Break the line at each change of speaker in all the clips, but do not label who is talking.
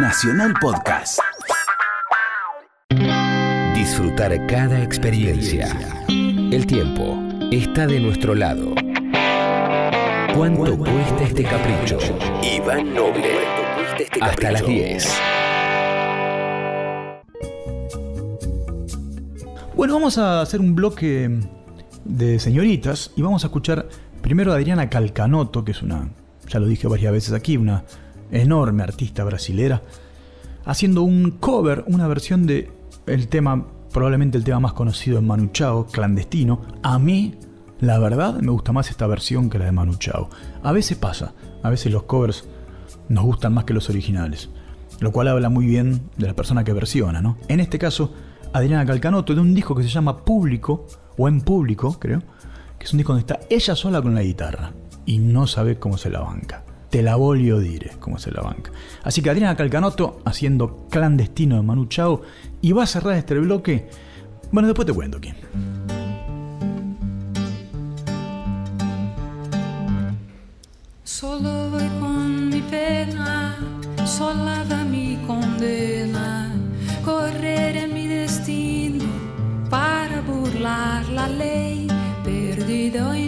Nacional Podcast. Disfrutar cada experiencia. El tiempo está de nuestro lado. ¿Cuánto cuesta este capricho? Iván Noble. Hasta las 10.
Bueno, vamos a hacer un bloque de señoritas y vamos a escuchar primero a Adriana Calcanoto, que es una, ya lo dije varias veces aquí, una enorme artista brasilera, haciendo un cover, una versión de el tema, probablemente el tema más conocido en Manu Chao, clandestino. A mí, la verdad, me gusta más esta versión que la de Manu Chao. A veces pasa, a veces los covers nos gustan más que los originales, lo cual habla muy bien de la persona que versiona, ¿no? En este caso, Adriana Calcanoto de un disco que se llama Público, o En Público, creo, que es un disco donde está ella sola con la guitarra y no sabe cómo se la banca. Te la volio dire, como se la banca. Así que Adriana Calcanoto haciendo clandestino de Manu Chao y va a cerrar este bloque. Bueno, después te cuento quién.
Solo voy con mi pena, sola va mi condena, correr en mi destino para burlar la ley, perdido en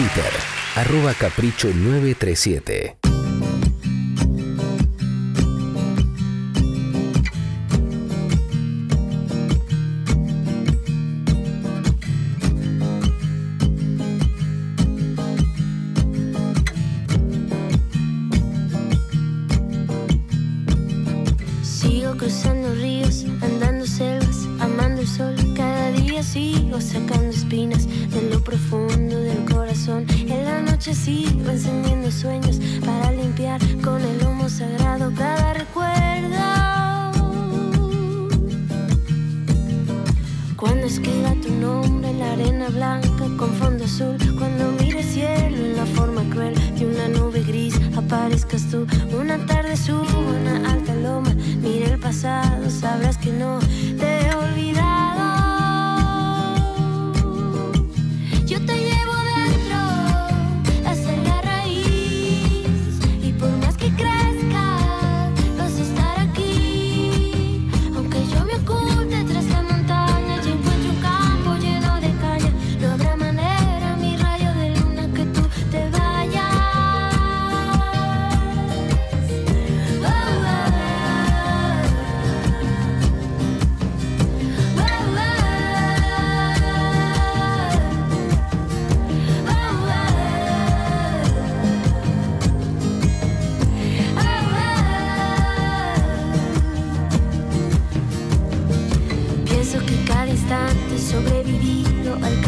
Twitter, arroba capricho 937.
Sigo cruzando ríos, andando selvas, amando el sol. Cada día sigo sacando espinas de lo profundo noche sigo encendiendo sueños para limpiar con el humo sagrado cada recuerdo. Cuando escriba tu nombre en la arena blanca con fondo azul,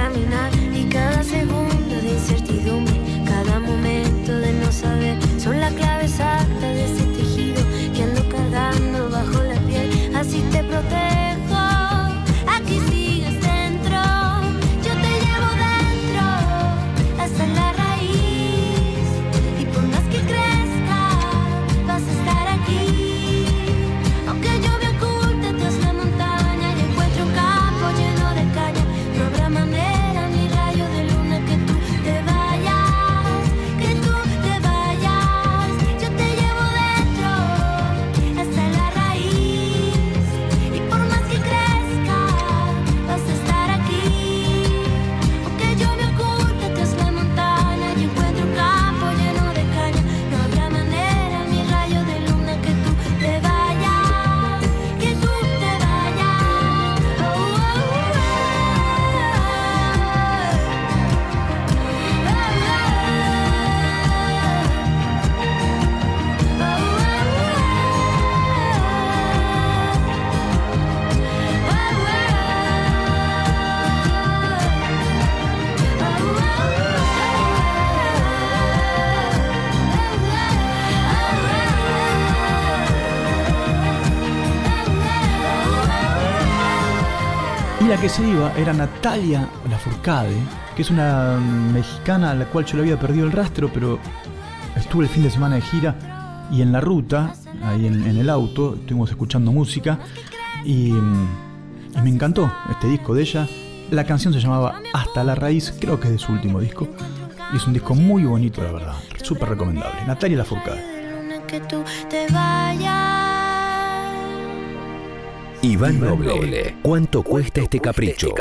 caminar la que
se iba era Natalia Lafourcade, que es una mexicana a la cual yo le había perdido el rastro, pero estuve el fin de semana de gira y en la ruta, ahí en, el auto, estuvimos escuchando música y, mm, y me encantó este disco de ella. La canción se llamaba Hasta la Raíz, creo que es de su último disco. Y es un disco muy bonito, la verdad. Súper recomendable. Natalia Lafourcade.
que.
Iván Noble. ¿Cuánto cuesta este capricho?